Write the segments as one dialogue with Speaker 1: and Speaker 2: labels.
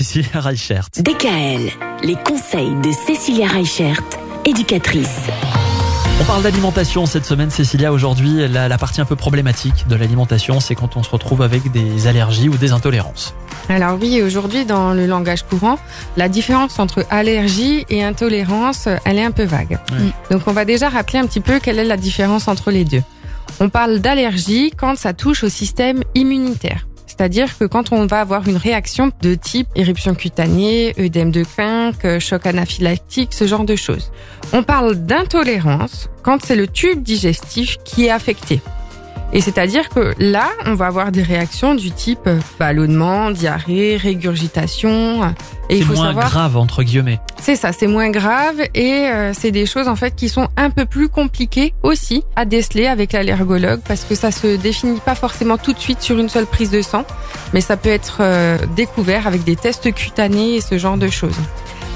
Speaker 1: Cécilia Reichert.
Speaker 2: DKL, les conseils de Cécilia Reichert, éducatrice.
Speaker 1: On parle d'alimentation cette semaine, Cécilia. Aujourd'hui, la, la partie un peu problématique de l'alimentation, c'est quand on se retrouve avec des allergies ou des intolérances.
Speaker 3: Alors oui, aujourd'hui, dans le langage courant, la différence entre allergie et intolérance, elle est un peu vague.
Speaker 1: Ouais.
Speaker 3: Donc on va déjà rappeler un petit peu quelle est la différence entre les deux. On parle d'allergie quand ça touche au système immunitaire. C'est-à-dire que quand on va avoir une réaction de type éruption cutanée, œdème de quinque, choc anaphylactique, ce genre de choses. On parle d'intolérance quand c'est le tube digestif qui est affecté. Et c'est-à-dire que là, on va avoir des réactions du type euh, ballonnement, diarrhée, régurgitation. Et il
Speaker 1: C'est
Speaker 3: faut
Speaker 1: moins
Speaker 3: savoir,
Speaker 1: grave, entre guillemets.
Speaker 3: c'est ça, c'est moins grave et euh, c'est des choses en fait qui sont un peu plus compliquées aussi à déceler avec l'allergologue parce que ça se définit pas forcément tout de suite sur une seule prise de sang, mais ça peut être euh, découvert avec des tests cutanés et ce genre de choses.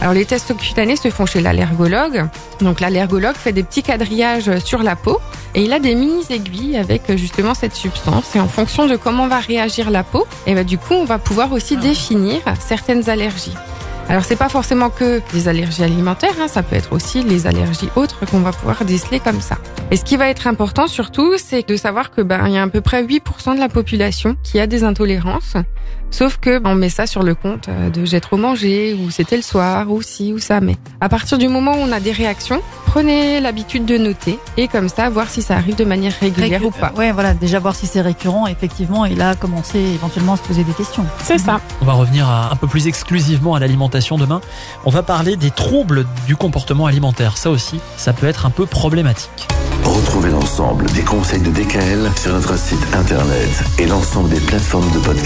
Speaker 3: Alors les tests cutanés se font chez l'allergologue. Donc l'allergologue fait des petits quadrillages sur la peau et il a des mini aiguilles avec euh, justement cette substance et en fonction de comment va réagir la peau, et ben du coup on va pouvoir aussi définir certaines allergies. Alors c'est pas forcément que les allergies alimentaires, hein, ça peut être aussi les allergies autres qu'on va pouvoir déceler comme ça. Et ce qui va être important surtout, c'est de savoir que ben il y a à peu près 8% de la population qui a des intolérances. Sauf que ben, on met ça sur le compte euh, de j'ai trop mangé ou c'était le soir ou ci ou ça. Mais à partir du moment où on a des réactions, prenez l'habitude de noter et comme ça voir si ça arrive de manière régulière
Speaker 4: Récu-
Speaker 3: ou pas.
Speaker 4: Ouais, voilà, déjà voir si c'est récurrent, effectivement, et là, commencer éventuellement à se poser des questions.
Speaker 3: C'est ça.
Speaker 1: On va revenir à- un peu plus exclusivement à l'alimentation demain. On va parler des troubles du comportement alimentaire. Ça aussi, ça peut être un peu problématique.
Speaker 5: Retrouvez l'ensemble des conseils de DKL sur notre site internet et l'ensemble des plateformes de podcast.